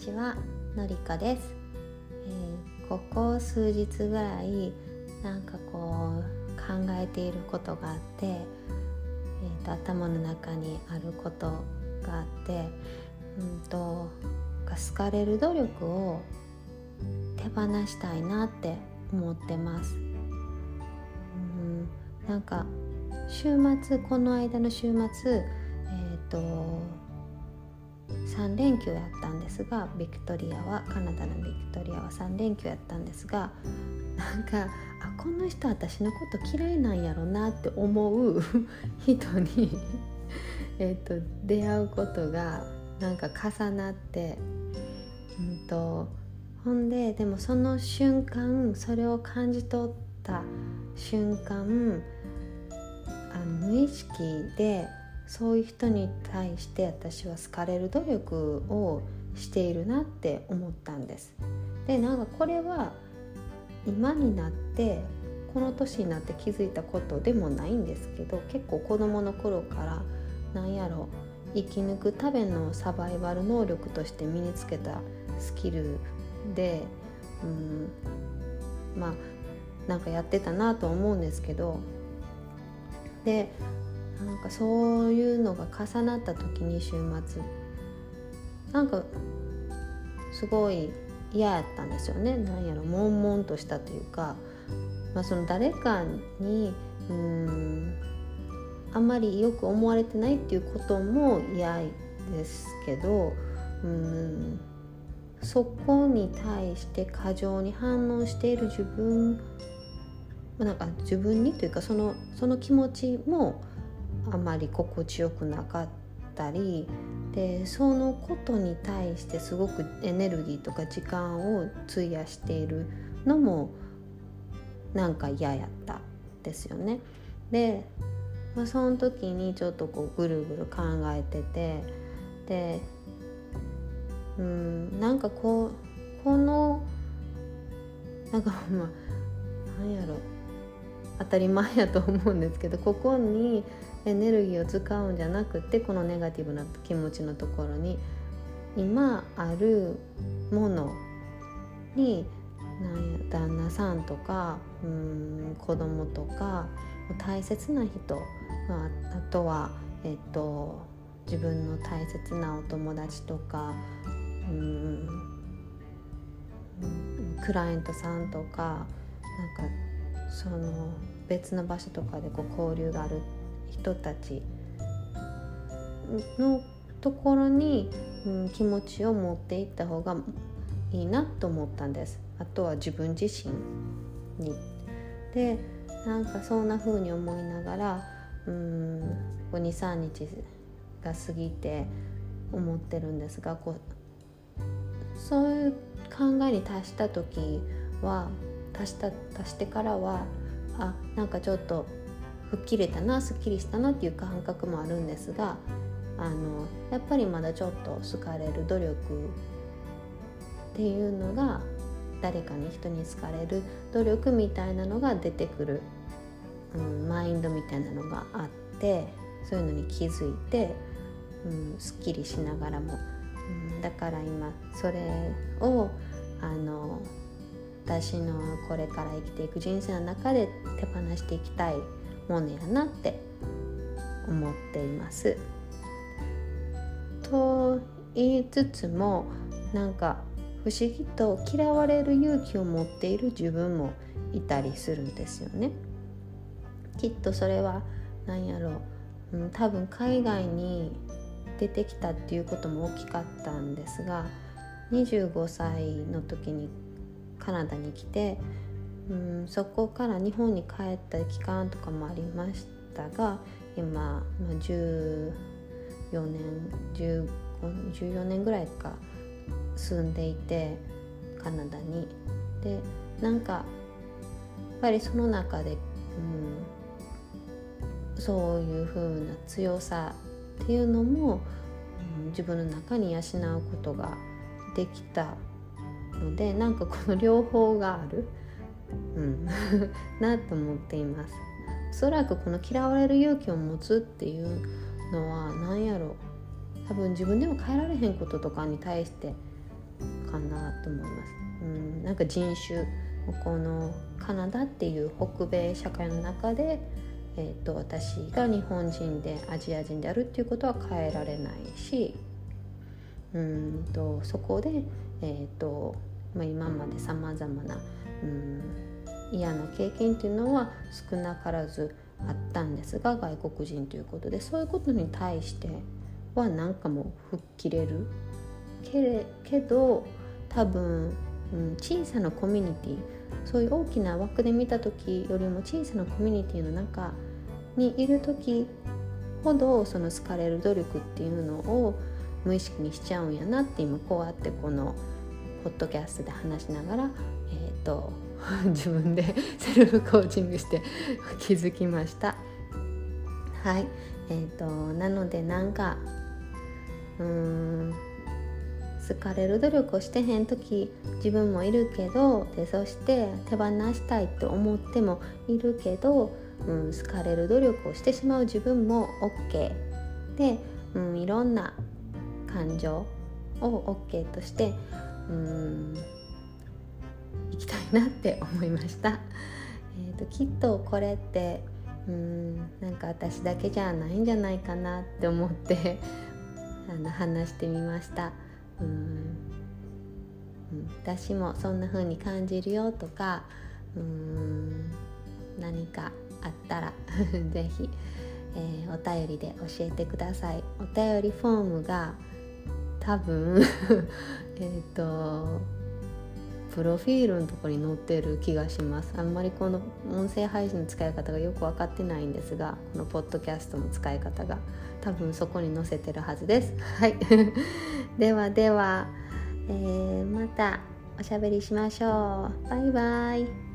ちはのりこです、えー、ここ数日ぐらいなんかこう考えていることがあって、えーと、頭の中にあることがあってうんと好かれる努力を手放したいなって思ってます。うんなんか週末この間の週末えっ、ー、と3連休やったんですがビクトリアはカナダのビクトリアは3連休やったんですがなんかあこの人私のこと嫌いなんやろなって思う 人にえと出会うことがなんか重なって、うんと、ほんででもその瞬間それを感じ取った瞬間あの無意識でそういう人に対して私は好かれる努力をしているなって思ったんです。でなんかこれは今になってこの年になって気づいたことでもないんですけど結構子どもの頃からなんやろ生き抜くためのサバイバル能力として身につけたスキルで、うん、まあなんかやってたなと思うんですけどでなんかそういうのが重なった時に週末。なんかすごい嫌やったんですよね。なんやろ。悶々としたというか、まあ、その誰かにうんあんまりよく思われてないっていうことも嫌ですけどうんそこに対して過剰に反応している自分なんか自分にというかそのその気持ちもあまり心地よくなかったりでそのことに対してすごくエネルギーとか時間を費やしているのもなんか嫌やったですよね。で、まあ、その時にちょっとこうぐるぐる考えててでうんなんかこうこのなんかまあなんやろ当たり前やと思うんですけどここにエネルギーを使うんじゃなくてこのネガティブな気持ちのところに今あるものに旦那さんとかうん子供とか大切な人、あ、あとは、えっと、自分の大切なお友達とかうんクライアントさんとかなんかその別の場所とかでこう交流がある人たちのところに、うん、気持ちを持っていった方がいいなと思ったんですあとは自分自身に。でなんかそんな風に思いながらうん23日が過ぎて思ってるんですがこうそういう考えに達した時は足した足してからはあなんかちょっと吹っ切れたなすっきりしたなっていう感覚もあるんですがあのやっぱりまだちょっと好かれる努力っていうのが誰かに人に好かれる努力みたいなのが出てくる、うん、マインドみたいなのがあってそういうのに気づいて、うん、すっきりしながらも、うん、だから今それをあの私のこれから生きていく人生の中で手放していきたい。ものやなって思っています。と言いつつもなんか不思議と嫌われる勇気を持っている自分もいたりするんですよね。きっとそれは何やろう、うん、多分海外に出てきたっていうことも大きかったんですが25歳の時にカナダに来てうんそこから日本に帰った期間とかもありましたが今、まあ、14年14年ぐらいか住んでいてカナダに。でなんかやっぱりその中で、うん、そういう風な強さっていうのも、うん、自分の中に養うことができたのでなんかこの両方がある、うん、なと思っています。おそらくこの嫌われる勇気を持つっていうのは何やろ多分自分でも変えられへんこととかに対してかなと思います。うん、なんか人種このカナダっていう北米社会の中で、えーと、私が日本人でアジア人であるっていうことは変えられないしうんとそこで、えーとまあ、今までさまざまな、うん、嫌な経験っていうのは少なからずあったんですが外国人ということでそういうことに対しては何かもう吹っ切れるけれけど多分、うん、小さなコミュニティそういう大きな枠で見た時よりも小さなコミュニティの中にいる時ほどその好かれる努力っていうのを無意識にしちゃうんやなって今こうやってこのポッドキャストで話しながら、と、自分で セルフコーチングして 気づきました。はいえーとなのでなんかうーん好かれる努力をしてへん時自分もいるけどでそして手放したいって思ってもいるけど、うん、好かれる努力をしてしまう自分も OK で、うん、いろんな感情を OK としてうんいきたいなって思いました。えーと、きっとこれってうんなんか私だけじゃないんじゃないかなって思って あの話してみました。うん、私もそんな風に感じるよとかうん何かあったら 是非、えー、お便りで教えてくださいお便りフォームが多分えっとプロフィールのとこに載ってる気がします。あんまりこの音声配信の使い方がよく分かってないんですがこのポッドキャストの使い方が多分そこに載せてるはずです。はい。ではでは、えー、またおしゃべりしましょう。バイバイ。